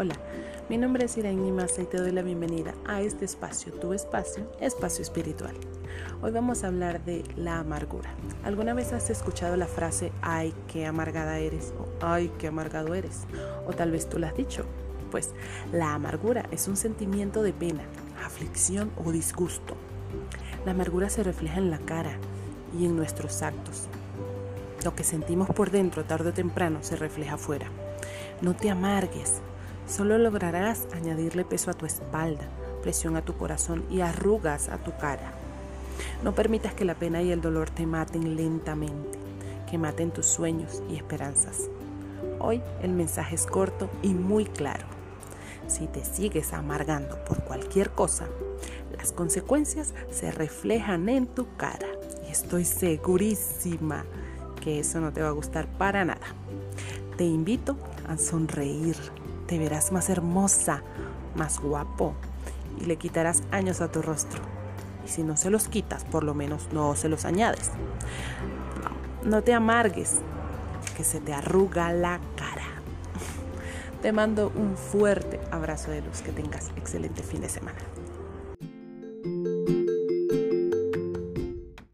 Hola, mi nombre es Irene Massa y te doy la bienvenida a este espacio, tu espacio, espacio espiritual. Hoy vamos a hablar de la amargura. ¿Alguna vez has escuchado la frase ay, qué amargada eres? o ay, qué amargado eres? O tal vez tú la has dicho. Pues la amargura es un sentimiento de pena, aflicción o disgusto. La amargura se refleja en la cara y en nuestros actos. Lo que sentimos por dentro tarde o temprano se refleja afuera. No te amargues, Solo lograrás añadirle peso a tu espalda, presión a tu corazón y arrugas a tu cara. No permitas que la pena y el dolor te maten lentamente, que maten tus sueños y esperanzas. Hoy el mensaje es corto y muy claro. Si te sigues amargando por cualquier cosa, las consecuencias se reflejan en tu cara. Y estoy segurísima que eso no te va a gustar para nada. Te invito a sonreír, te verás más hermosa, más guapo y le quitarás años a tu rostro. Y si no se los quitas, por lo menos no se los añades. No, te amargues, que se te arruga la cara. Te mando un fuerte abrazo de luz, que tengas excelente fin de semana.